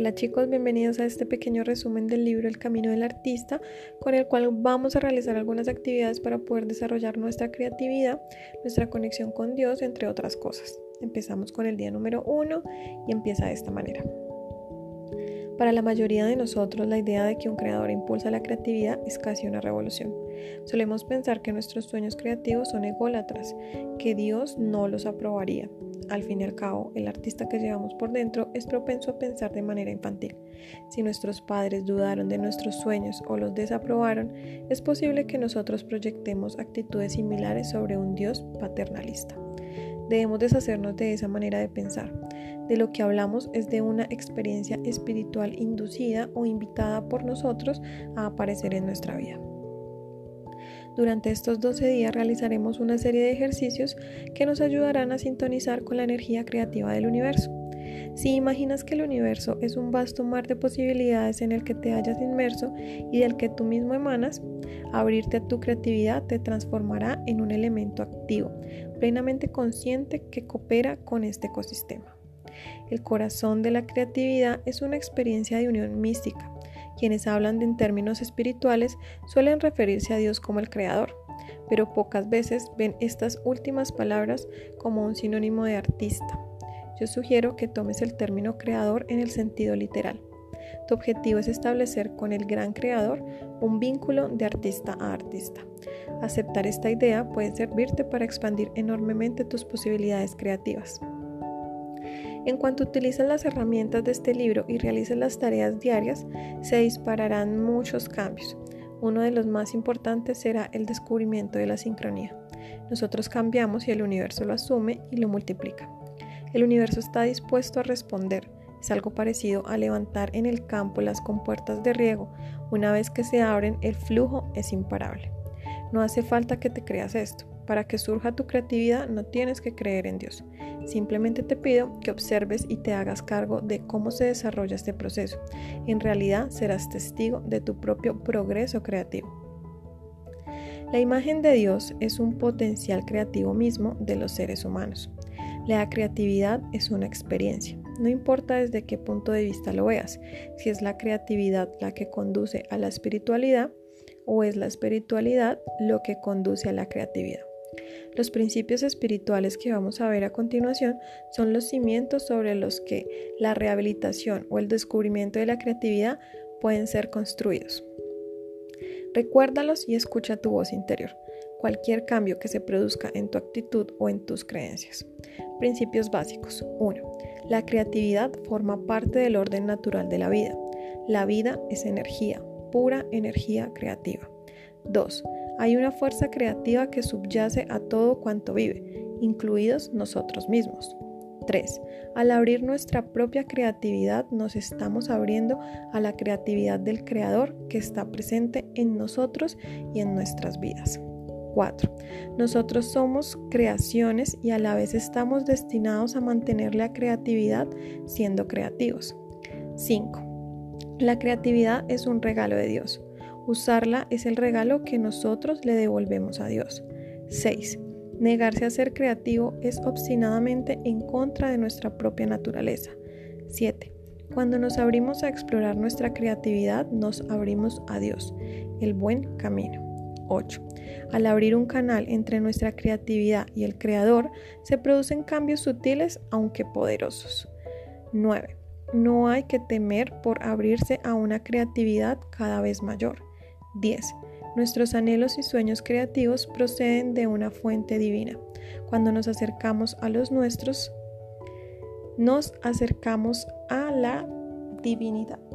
Hola chicos, bienvenidos a este pequeño resumen del libro El Camino del Artista, con el cual vamos a realizar algunas actividades para poder desarrollar nuestra creatividad, nuestra conexión con Dios, entre otras cosas. Empezamos con el día número uno y empieza de esta manera. Para la mayoría de nosotros, la idea de que un creador impulsa la creatividad es casi una revolución. Solemos pensar que nuestros sueños creativos son ególatras, que Dios no los aprobaría. Al fin y al cabo, el artista que llevamos por dentro es propenso a pensar de manera infantil. Si nuestros padres dudaron de nuestros sueños o los desaprobaron, es posible que nosotros proyectemos actitudes similares sobre un Dios paternalista. Debemos deshacernos de esa manera de pensar. De lo que hablamos es de una experiencia espiritual inducida o invitada por nosotros a aparecer en nuestra vida. Durante estos 12 días realizaremos una serie de ejercicios que nos ayudarán a sintonizar con la energía creativa del universo. Si imaginas que el universo es un vasto mar de posibilidades en el que te hayas inmerso y del que tú mismo emanas, abrirte a tu creatividad te transformará en un elemento activo, plenamente consciente que coopera con este ecosistema. El corazón de la creatividad es una experiencia de unión mística. Quienes hablan en términos espirituales suelen referirse a Dios como el creador, pero pocas veces ven estas últimas palabras como un sinónimo de artista. Yo sugiero que tomes el término creador en el sentido literal. Tu objetivo es establecer con el gran creador un vínculo de artista a artista. Aceptar esta idea puede servirte para expandir enormemente tus posibilidades creativas. En cuanto utilices las herramientas de este libro y realices las tareas diarias, se dispararán muchos cambios. Uno de los más importantes será el descubrimiento de la sincronía. Nosotros cambiamos y el universo lo asume y lo multiplica. El universo está dispuesto a responder. Es algo parecido a levantar en el campo las compuertas de riego. Una vez que se abren, el flujo es imparable. No hace falta que te creas esto. Para que surja tu creatividad no tienes que creer en Dios. Simplemente te pido que observes y te hagas cargo de cómo se desarrolla este proceso. En realidad serás testigo de tu propio progreso creativo. La imagen de Dios es un potencial creativo mismo de los seres humanos. La creatividad es una experiencia. No importa desde qué punto de vista lo veas, si es la creatividad la que conduce a la espiritualidad o es la espiritualidad lo que conduce a la creatividad. Los principios espirituales que vamos a ver a continuación son los cimientos sobre los que la rehabilitación o el descubrimiento de la creatividad pueden ser construidos. Recuérdalos y escucha tu voz interior, cualquier cambio que se produzca en tu actitud o en tus creencias. Principios básicos. 1. La creatividad forma parte del orden natural de la vida. La vida es energía, pura energía creativa. 2. Hay una fuerza creativa que subyace a todo cuanto vive, incluidos nosotros mismos. 3. Al abrir nuestra propia creatividad nos estamos abriendo a la creatividad del Creador que está presente en nosotros y en nuestras vidas. 4. Nosotros somos creaciones y a la vez estamos destinados a mantener la creatividad siendo creativos. 5. La creatividad es un regalo de Dios. Usarla es el regalo que nosotros le devolvemos a Dios. 6. Negarse a ser creativo es obstinadamente en contra de nuestra propia naturaleza. 7. Cuando nos abrimos a explorar nuestra creatividad, nos abrimos a Dios, el buen camino. 8. Al abrir un canal entre nuestra creatividad y el Creador, se producen cambios sutiles aunque poderosos. 9. No hay que temer por abrirse a una creatividad cada vez mayor. 10. Nuestros anhelos y sueños creativos proceden de una fuente divina. Cuando nos acercamos a los nuestros, nos acercamos a la divinidad.